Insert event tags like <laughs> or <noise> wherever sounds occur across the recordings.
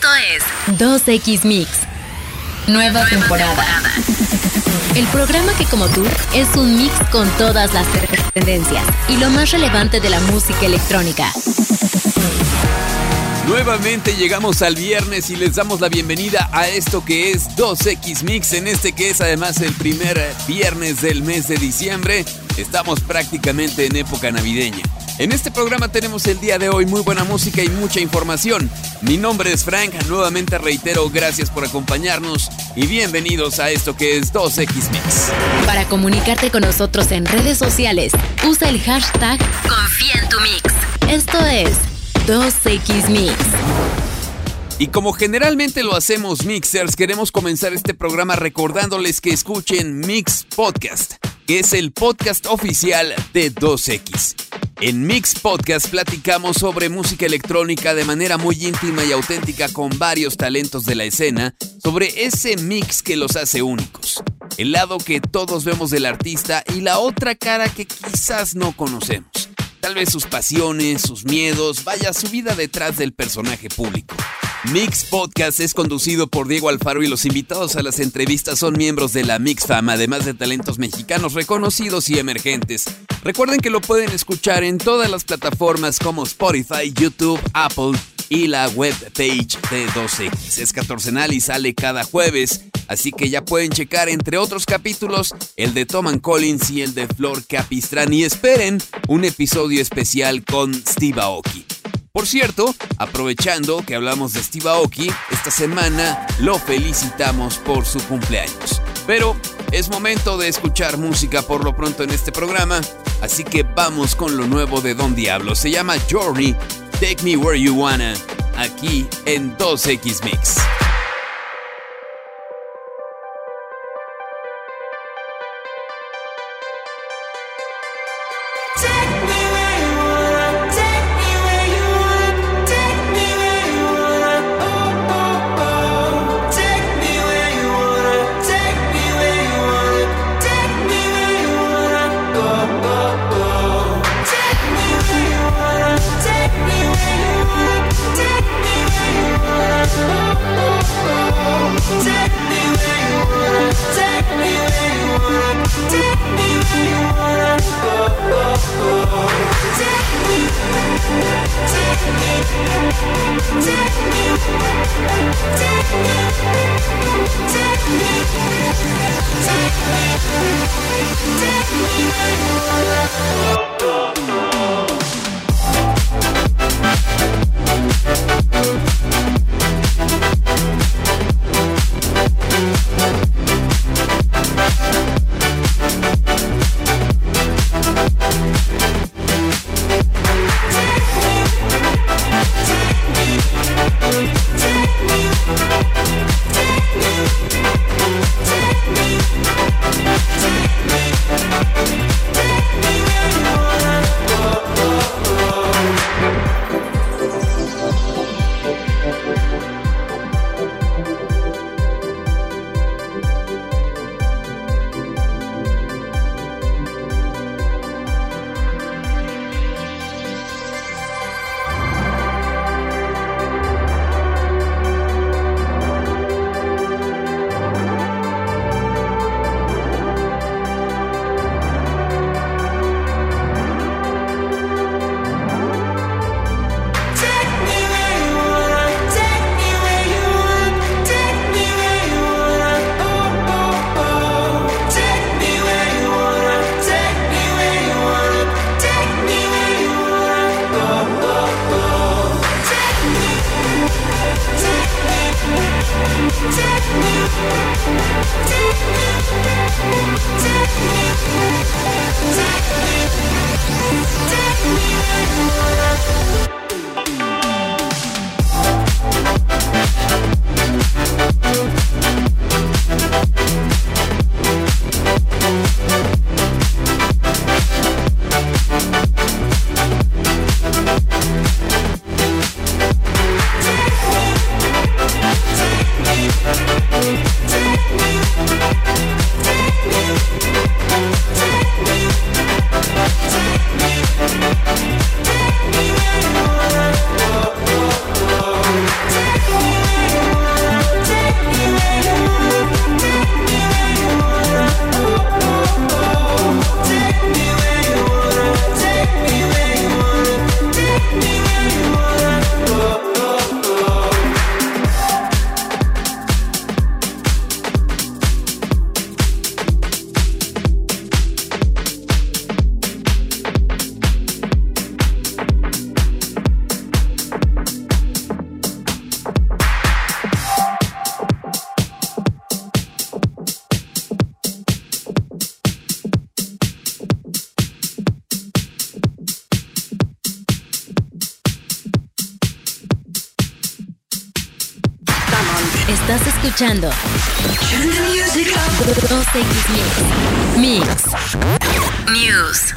Esto es 2X Mix. Nueva, temporada. El programa que como tú es un mix con todas las tendencias y lo más relevante de la música electrónica. Nuevamente llegamos al viernes y les damos la bienvenida a esto que es 2X Mix, en este que es además el primer viernes del mes de diciembre. Estamos prácticamente en época navideña. En este programa tenemos el día de hoy muy buena música y mucha información. Mi nombre es Frank, nuevamente reitero gracias por acompañarnos y bienvenidos a esto que es 2X Mix. Para comunicarte con nosotros en redes sociales, usa el hashtag Confía en tu Mix. Esto es 2X Mix. Y como generalmente lo hacemos mixers, queremos comenzar este programa recordándoles que escuchen Mix Podcast, que es el podcast oficial de 2X. En Mix Podcast platicamos sobre música electrónica de manera muy íntima y auténtica con varios talentos de la escena, sobre ese mix que los hace únicos, el lado que todos vemos del artista y la otra cara que quizás no conocemos. Tal vez sus pasiones, sus miedos, vaya su vida detrás del personaje público. Mix Podcast es conducido por Diego Alfaro y los invitados a las entrevistas son miembros de la Mix Fama, además de talentos mexicanos reconocidos y emergentes. Recuerden que lo pueden escuchar en todas las plataformas como Spotify, YouTube, Apple y la webpage de 2X. Es catorcenal y sale cada jueves, así que ya pueden checar entre otros capítulos el de Tom Collins y el de Flor Capistrán y esperen un episodio especial con Steve Aoki. Por cierto, aprovechando que hablamos de Steve Aoki, esta semana lo felicitamos por su cumpleaños. Pero es momento de escuchar música por lo pronto en este programa, así que vamos con lo nuevo de Don Diablo. Se llama Journey, Take Me Where You Wanna, aquí en 2X Mix. Take Escuchando 2X Mix. Mix. News.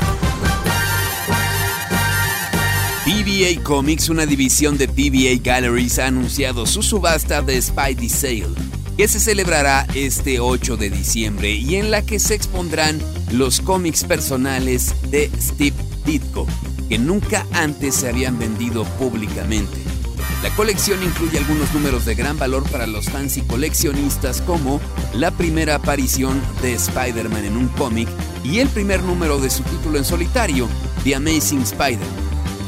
PBA Comics, una división de PBA Galleries, ha anunciado su subasta de Spidey Sale, que se celebrará este 8 de diciembre y en la que se expondrán los cómics personales de Steve Ditko, que nunca antes se habían vendido públicamente. La colección incluye algunos números de gran valor para los fans y coleccionistas como la primera aparición de Spider-Man en un cómic y el primer número de su título en solitario, The Amazing Spider.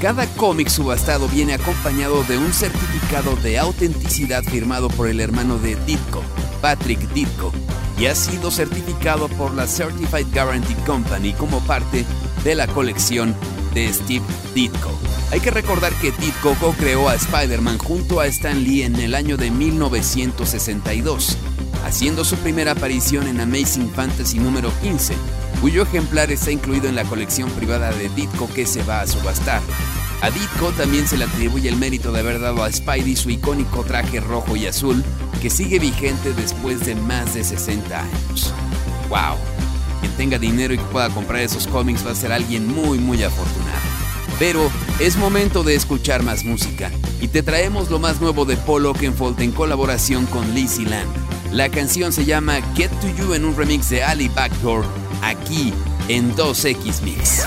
Cada cómic subastado viene acompañado de un certificado de autenticidad firmado por el hermano de Ditko, Patrick Ditko, y ha sido certificado por la Certified Guarantee Company como parte de la colección de Steve Ditko. Hay que recordar que Ditko co-creó a Spider-Man junto a Stan Lee en el año de 1962, haciendo su primera aparición en Amazing Fantasy número 15, cuyo ejemplar está incluido en la colección privada de Ditko que se va a subastar. A Ditko también se le atribuye el mérito de haber dado a Spidey su icónico traje rojo y azul, que sigue vigente después de más de 60 años. ¡Wow! Quien tenga dinero y que pueda comprar esos cómics va a ser alguien muy muy afortunado. Pero es momento de escuchar más música y te traemos lo más nuevo de Paul Oakenfold en colaboración con Lizzie Land. La canción se llama Get to You en un remix de Ali Backdoor aquí en 2X Mix.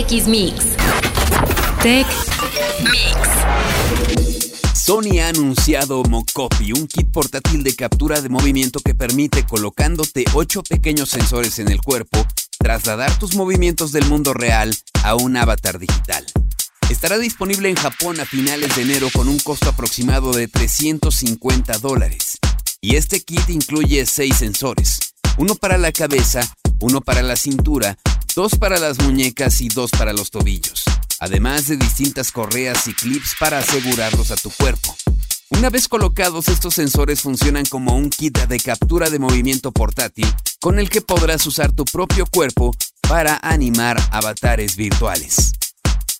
2X Mix. Tech Mix. Sony ha anunciado Mocopi, un kit portátil de captura de movimiento que permite, colocándote 8 pequeños sensores en el cuerpo, trasladar tus movimientos del mundo real a un avatar digital. Estará disponible en Japón a finales de enero con un costo aproximado de 350 dólares. Y este kit incluye 6 sensores, uno para la cabeza, uno para la cintura, dos para las muñecas y dos para los tobillos, además de distintas correas y clips para asegurarlos a tu cuerpo. Una vez colocados, estos sensores funcionan como un kit de captura de movimiento portátil con el que podrás usar tu propio cuerpo para animar avatares virtuales.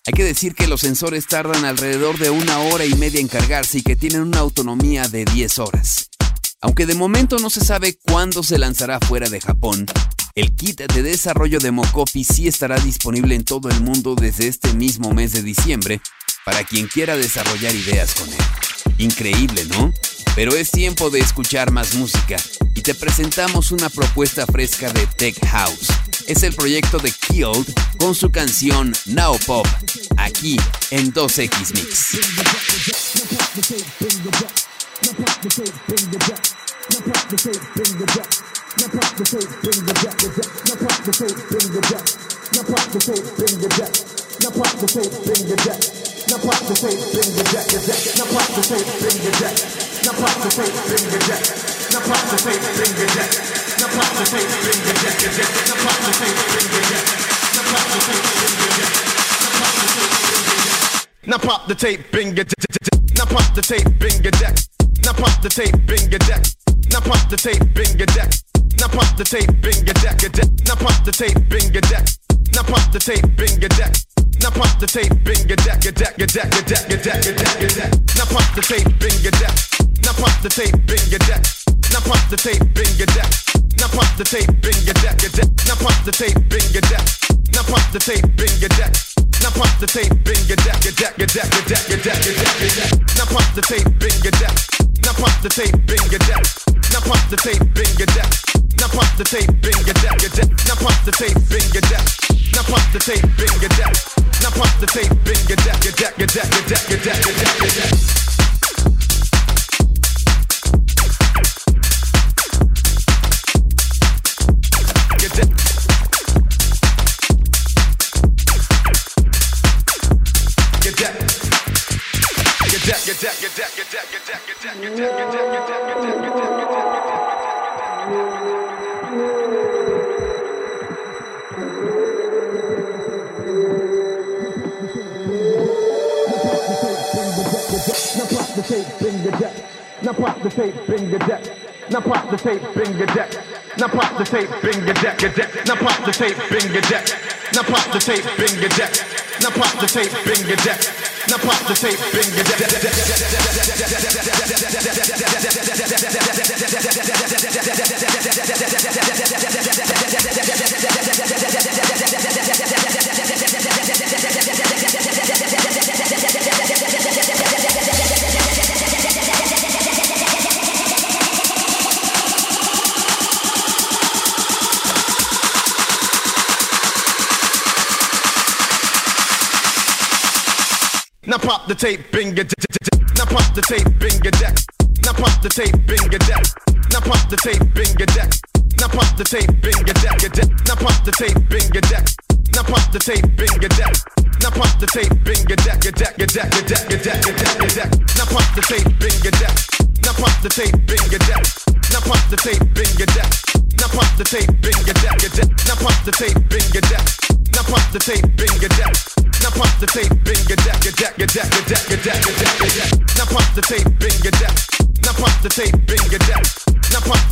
Hay que decir que los sensores tardan alrededor de una hora y media en cargarse y que tienen una autonomía de 10 horas. Aunque de momento no se sabe cuándo se lanzará fuera de Japón, el kit de desarrollo de Mokopi sí estará disponible en todo el mundo desde este mismo mes de diciembre para quien quiera desarrollar ideas con él. Increíble, ¿no? Pero es tiempo de escuchar más música y te presentamos una propuesta fresca de Tech House. Es el proyecto de Killed con su canción Now Pop, aquí en 2X Mix. <laughs> Now pop the tape, bring the jack. Now pop the tape, bring the jack. Now pop the tape, bring the jack. Now pop the tape, bring the jack. Now pop the tape, bring the jack. Now pop the tape, bring the jack. Now pop the tape, bring the. Now pop the tape, bring the. Now pop the tape, bring the. Now pop the tape, bring the now pop the tape, bing a deck, a deck. Now pop the tape, bing a deck. Now pop the tape, bing a deck. Now pop the tape, bing a deck, a deck, a deck, a deck, a deck, a deck, a deck. Now pop the tape, bing a deck. Now pop the tape, bing a deck. Now pop the tape, bing a deck. Now pop the tape, bing a deck, a deck. Now pop the tape, bing a deck. Now pop the tape, bing a deck. Now pop the tape, bing a deck, a deck, a deck, a deck, a deck, a deck, a deck. Now pop the tape, bing a deck. Now pop the tape, bing a deck. Now pop the tape, bing a deck. Now pop the tape, bring your jack, your jack. Now pop the tape, bring your jack. Now pop the tape, bring your jack. Now pop the tape, bring your jack, your jack, your jack, your jack, your jack, your jack, your jack. Now pop the tape, bring the deck. Now pop the tape, bring the deck. Now pop the tape, bring the deck, deck. Now pop the tape, bring the deck. Now pop the tape, bring the deck. Now pop the tape, bring the deck. Now pop the tape, bring the deck. Now pop the tape, bring your Now pop the tape, your deck. Now pop the tape, your deck. Now pop the tape, your deck. Now pop the tape, your deck. Now pop the tape, your deck. Now pop the tape, your deck. Now pop the tape, your deck. Your deck, your deck, your deck, your deck, your deck, your deck. Now pop the tape, your deck. Now pop the tape, your deck. Now pop the tape, your deck. Now pop the tape, your deck. Deck. Now pop the tape,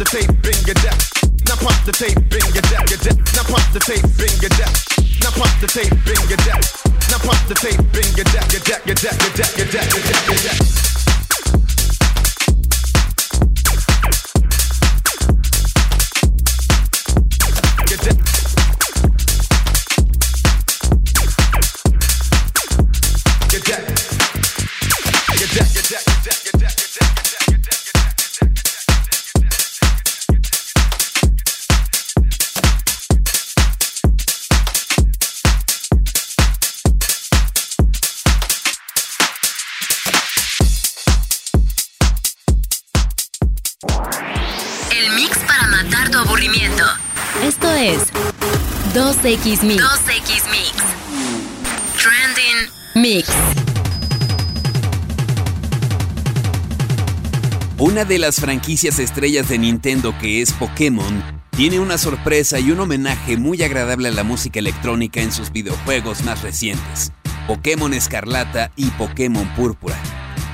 tape, bring your deck. Now pop the tape, bring your deck, your deck. Now pop the tape, bring 2X Mix. 2X Mix. Trending Mix. Una de las franquicias estrellas de Nintendo que es Pokémon tiene una sorpresa y un homenaje muy agradable a la música electrónica en sus videojuegos más recientes, Pokémon Escarlata y Pokémon Púrpura.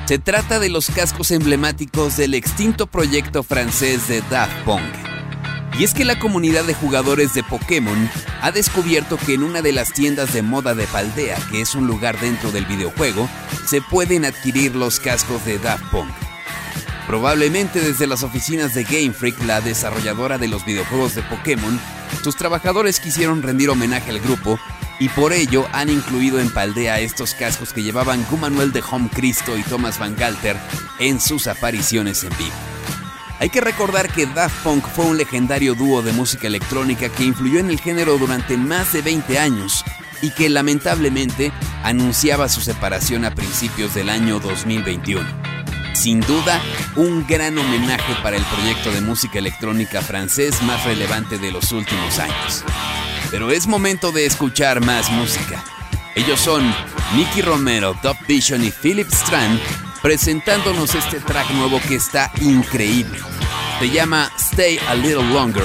Se trata de los cascos emblemáticos del extinto proyecto francés de Daft Punk. Y es que la comunidad de jugadores de Pokémon ha descubierto que en una de las tiendas de moda de Paldea, que es un lugar dentro del videojuego, se pueden adquirir los cascos de Daft Punk. Probablemente desde las oficinas de Game Freak, la desarrolladora de los videojuegos de Pokémon, sus trabajadores quisieron rendir homenaje al grupo y por ello han incluido en Paldea estos cascos que llevaban Gumanuel de Home Cristo y Thomas Van Galter en sus apariciones en vivo. Hay que recordar que Daft Punk fue un legendario dúo de música electrónica que influyó en el género durante más de 20 años y que lamentablemente anunciaba su separación a principios del año 2021. Sin duda, un gran homenaje para el proyecto de música electrónica francés más relevante de los últimos años. Pero es momento de escuchar más música. Ellos son Nicky Romero, Top Vision y Philip Strand presentándonos este track nuevo que está increíble. Se llama Stay a Little Longer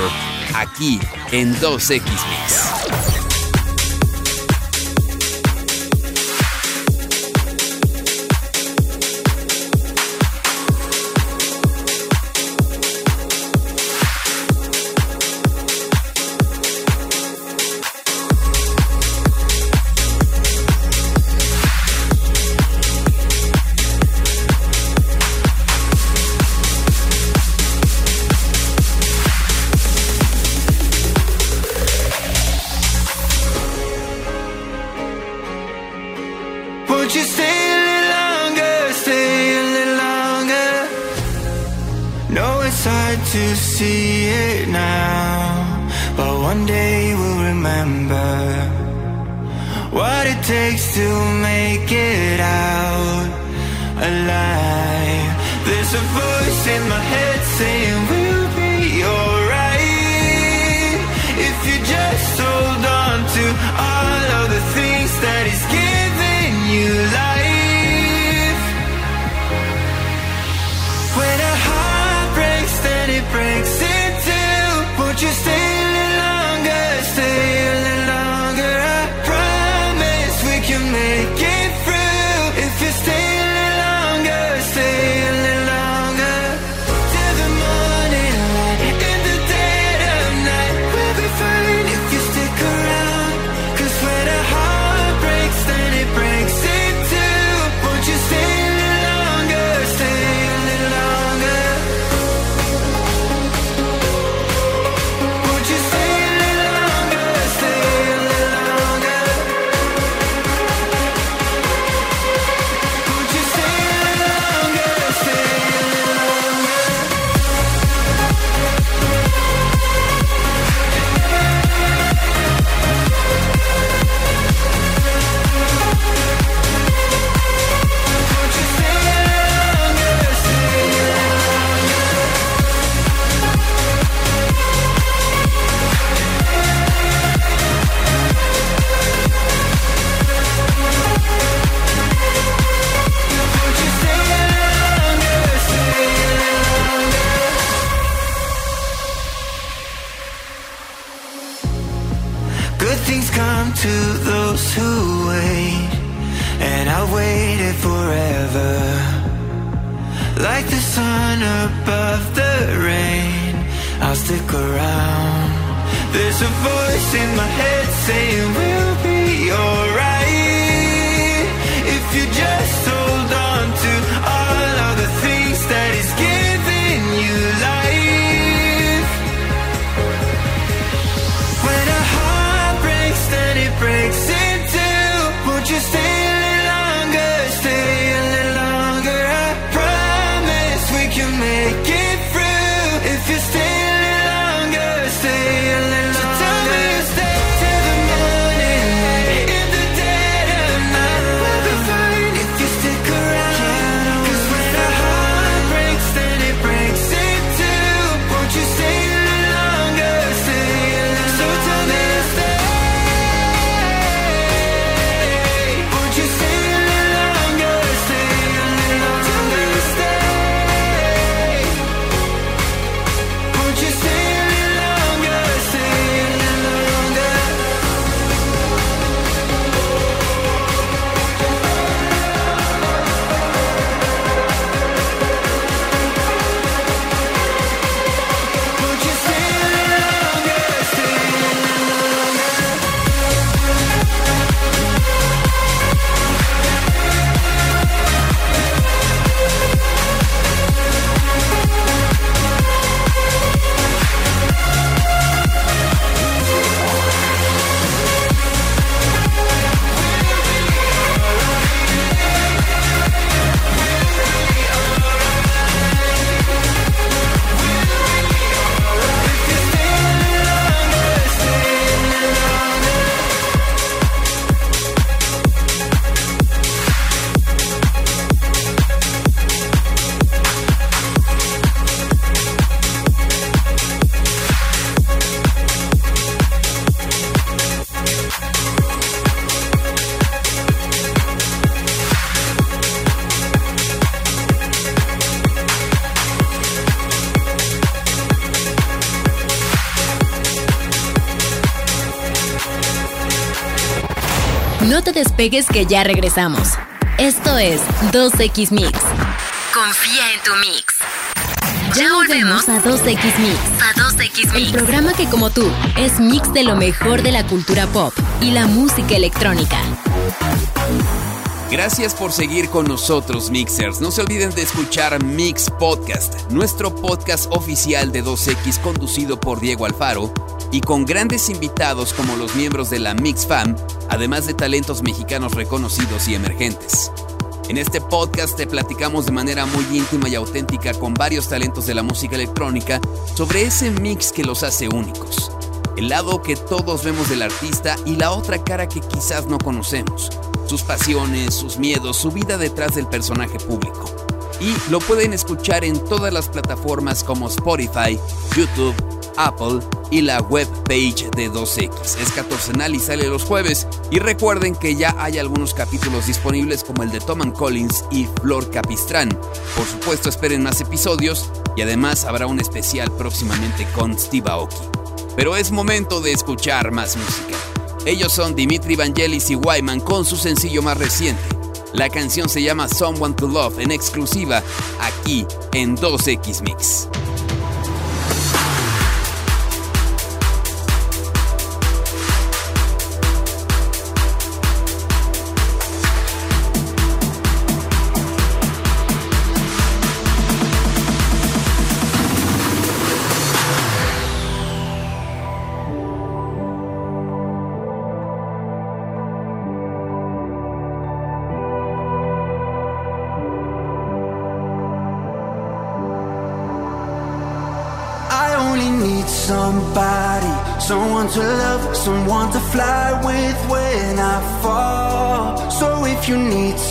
aquí en 2X Mix. There's a voice in my head saying No te despegues que ya regresamos. Esto es 2X Mix. Confía en tu mix. Ya volvemos a 2X Mix. A 2X Mix. El programa que como tú es mix de lo mejor de la cultura pop y la música electrónica. Gracias por seguir con nosotros, Mixers. No se olviden de escuchar Mix Podcast, nuestro podcast oficial de 2X conducido por Diego Alfaro y con grandes invitados como los miembros de la Mix Fam, además de talentos mexicanos reconocidos y emergentes. En este podcast te platicamos de manera muy íntima y auténtica con varios talentos de la música electrónica sobre ese mix que los hace únicos. El lado que todos vemos del artista y la otra cara que quizás no conocemos sus pasiones, sus miedos, su vida detrás del personaje público. Y lo pueden escuchar en todas las plataformas como Spotify, YouTube, Apple y la webpage de 2X. Es catorcenal y sale los jueves. Y recuerden que ya hay algunos capítulos disponibles como el de Tom Collins y Flor Capistrán. Por supuesto esperen más episodios y además habrá un especial próximamente con Steve Aoki. Pero es momento de escuchar más música. Ellos son Dimitri Vangelis y Wyman con su sencillo más reciente. La canción se llama Someone to Love en exclusiva aquí en 2X Mix.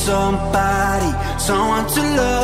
Somebody, someone to love,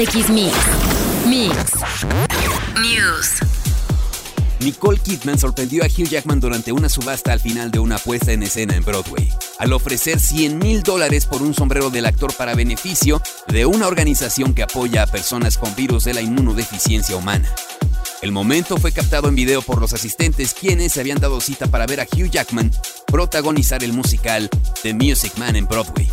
2X Mix. Mix. News. Nicole Kidman sorprendió a Hugh Jackman durante una subasta al final de una puesta en escena en Broadway, al ofrecer 100 mil dólares por un sombrero del actor para beneficio de una organización que apoya a personas con virus de la inmunodeficiencia humana. El momento fue captado en video por los asistentes quienes se habían dado cita para ver a Hugh Jackman protagonizar el musical The Music Man en Broadway.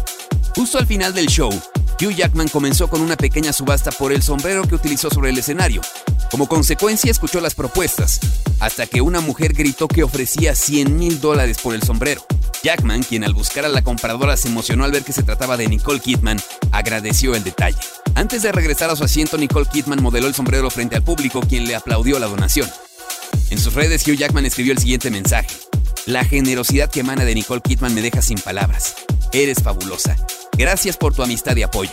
Justo al final del show, Hugh Jackman comenzó con una pequeña subasta por el sombrero que utilizó sobre el escenario. Como consecuencia escuchó las propuestas, hasta que una mujer gritó que ofrecía 100 mil dólares por el sombrero. Jackman, quien al buscar a la compradora se emocionó al ver que se trataba de Nicole Kidman, agradeció el detalle. Antes de regresar a su asiento, Nicole Kidman modeló el sombrero frente al público, quien le aplaudió la donación. En sus redes, Hugh Jackman escribió el siguiente mensaje. La generosidad que emana de Nicole Kidman me deja sin palabras. Eres fabulosa. Gracias por tu amistad y apoyo.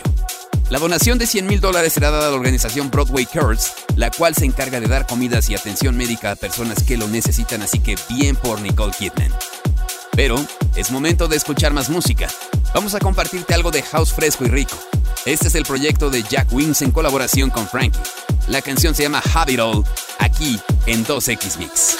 La donación de 100 mil dólares será dada a la organización Broadway Curls, la cual se encarga de dar comidas y atención médica a personas que lo necesitan, así que bien por Nicole Kidman. Pero es momento de escuchar más música. Vamos a compartirte algo de house fresco y rico. Este es el proyecto de Jack Wings en colaboración con Frankie. La canción se llama Have All, aquí en 2X Mix.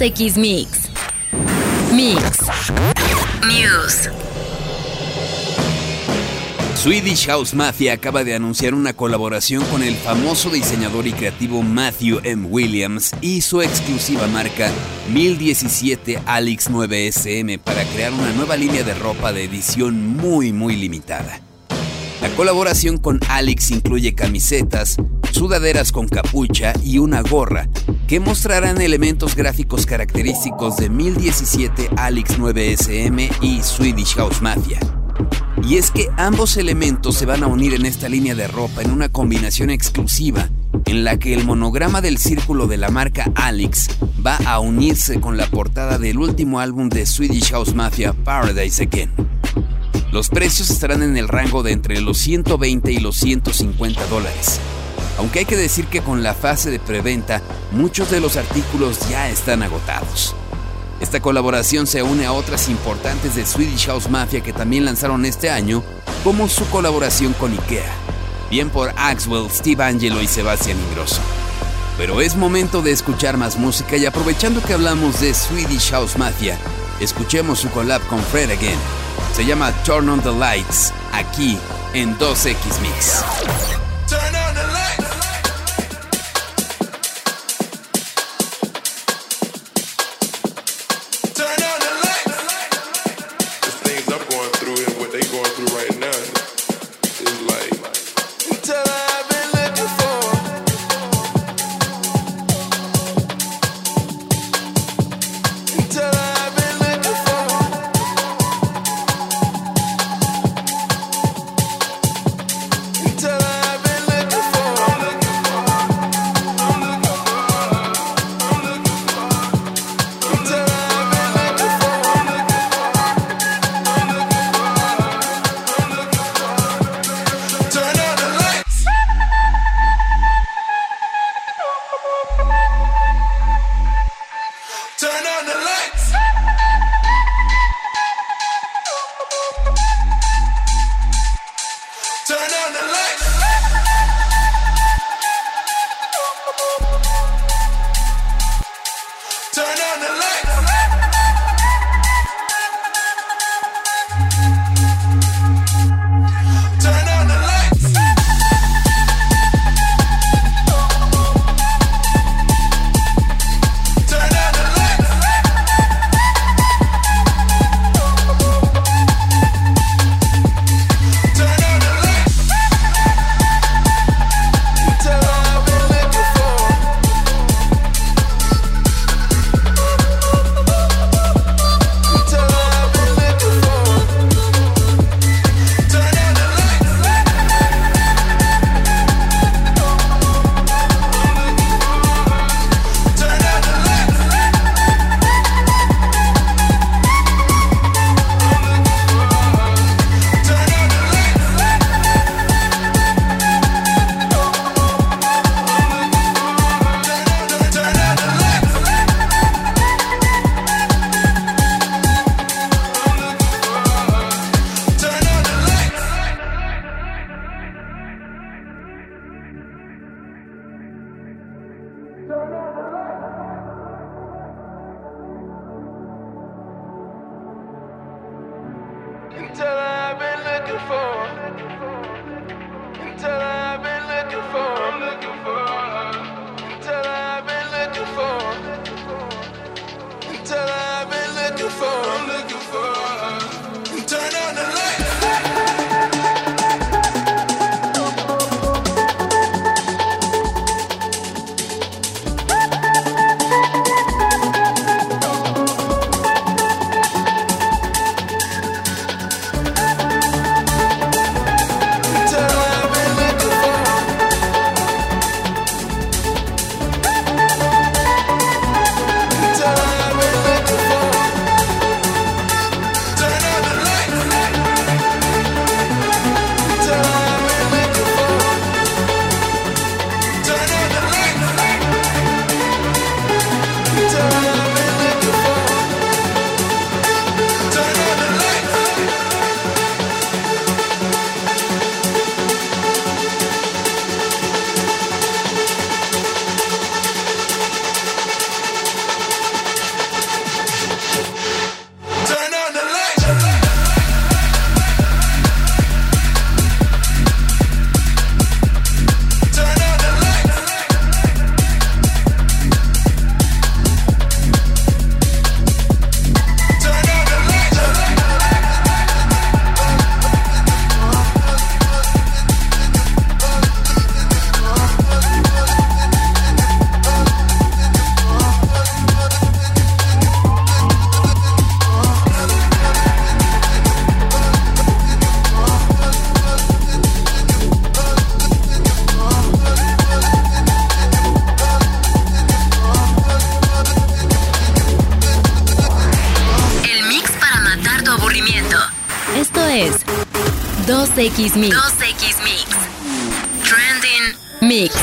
2X Mix. Mix. News. Swedish House Mafia acaba de anunciar una colaboración con el famoso diseñador y creativo Matthew M. Williams y su exclusiva marca 1017 Alex 9SM para crear una nueva línea de ropa de edición muy muy limitada. La colaboración con Alex incluye camisetas, sudaderas con capucha y una gorra que mostrarán elementos gráficos característicos de 1017 Alex 9SM y Swedish House Mafia. Y es que ambos elementos se van a unir en esta línea de ropa en una combinación exclusiva en la que el monograma del círculo de la marca Alex va a unirse con la portada del último álbum de Swedish House Mafia Paradise Again. Los precios estarán en el rango de entre los 120 y los 150 dólares. Aunque hay que decir que con la fase de preventa muchos de los artículos ya están agotados. Esta colaboración se une a otras importantes de Swedish House Mafia que también lanzaron este año, como su colaboración con IKEA, bien por Axwell, Steve Angelo y Sebastian Ingrosso. Pero es momento de escuchar más música y aprovechando que hablamos de Swedish House Mafia, escuchemos su collab con Fred Again. Se llama Turn on the Lights, aquí en 2X Mix. 2X Mix. 2X Mix. Trending Mix.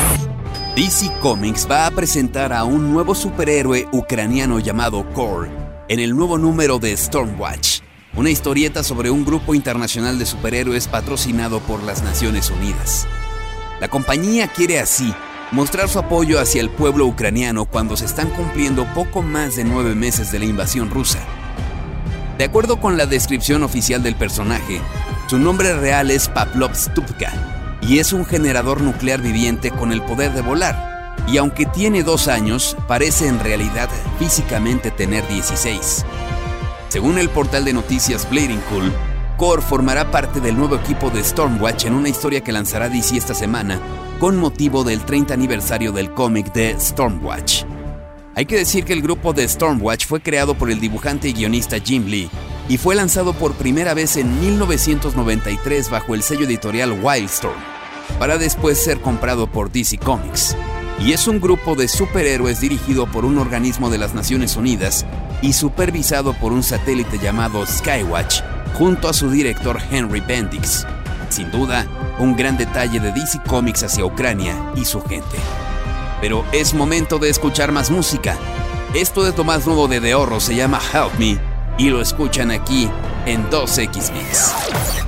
DC Comics va a presentar a un nuevo superhéroe ucraniano llamado Core en el nuevo número de Stormwatch, una historieta sobre un grupo internacional de superhéroes patrocinado por las Naciones Unidas. La compañía quiere así mostrar su apoyo hacia el pueblo ucraniano cuando se están cumpliendo poco más de nueve meses de la invasión rusa. De acuerdo con la descripción oficial del personaje, su nombre real es Pavlov Stupka y es un generador nuclear viviente con el poder de volar. Y aunque tiene dos años, parece en realidad físicamente tener 16. Según el portal de noticias Bleeding Cool, Core formará parte del nuevo equipo de Stormwatch en una historia que lanzará DC esta semana con motivo del 30 aniversario del cómic de Stormwatch. Hay que decir que el grupo de Stormwatch fue creado por el dibujante y guionista Jim Lee y fue lanzado por primera vez en 1993 bajo el sello editorial Wildstorm, para después ser comprado por DC Comics. Y es un grupo de superhéroes dirigido por un organismo de las Naciones Unidas y supervisado por un satélite llamado Skywatch, junto a su director Henry Bendix. Sin duda, un gran detalle de DC Comics hacia Ucrania y su gente. Pero es momento de escuchar más música. Esto es lo más nuevo de The Horror, se llama Help Me y lo escuchan aquí en 2X Mix.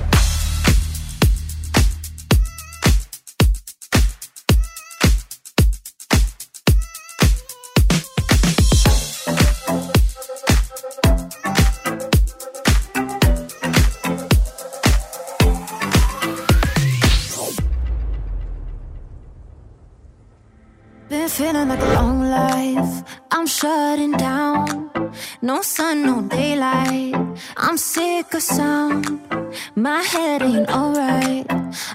No sun, no daylight. I'm sick of sound. My head ain't alright.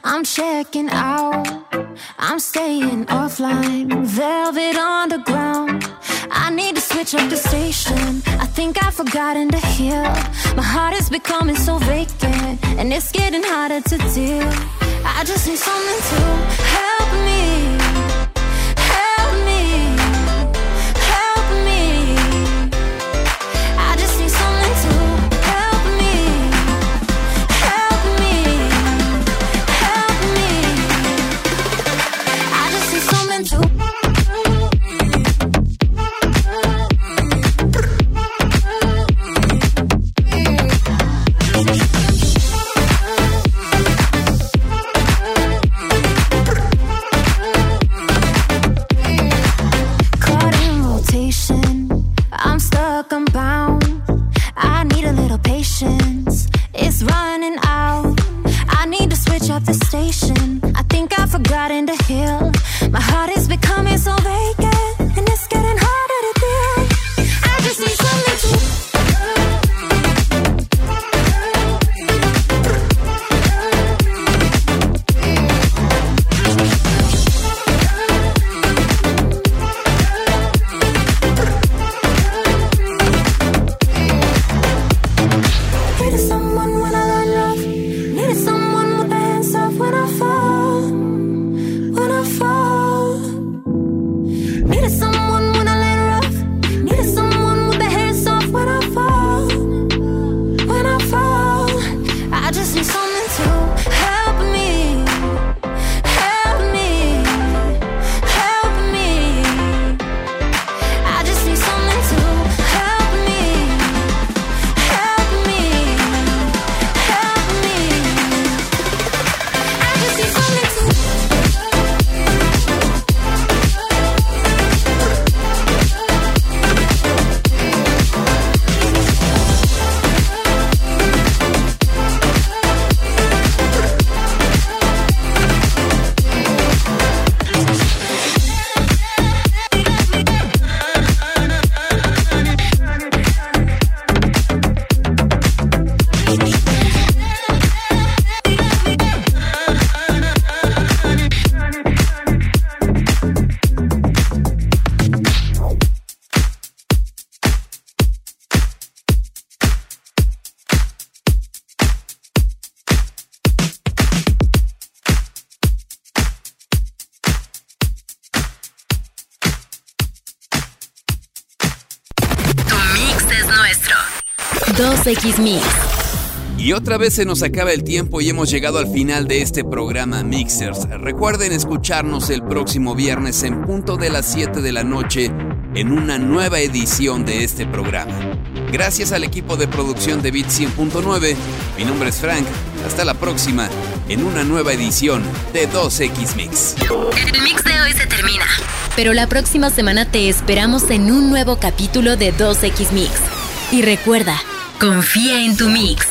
I'm checking out. I'm staying offline. Velvet underground. I need to switch up the station. I think I've forgotten to heal. My heart is becoming so vacant. And it's getting harder to deal. I just need something to help me. X Mix. Y otra vez se nos acaba el tiempo y hemos llegado al final de este programa Mixers. Recuerden escucharnos el próximo viernes en punto de las 7 de la noche en una nueva edición de este programa. Gracias al equipo de producción de Bit 100.9, mi nombre es Frank. Hasta la próxima en una nueva edición de 2X Mix. El mix de hoy se termina, pero la próxima semana te esperamos en un nuevo capítulo de 2X Mix. Y recuerda, confía en tu mix.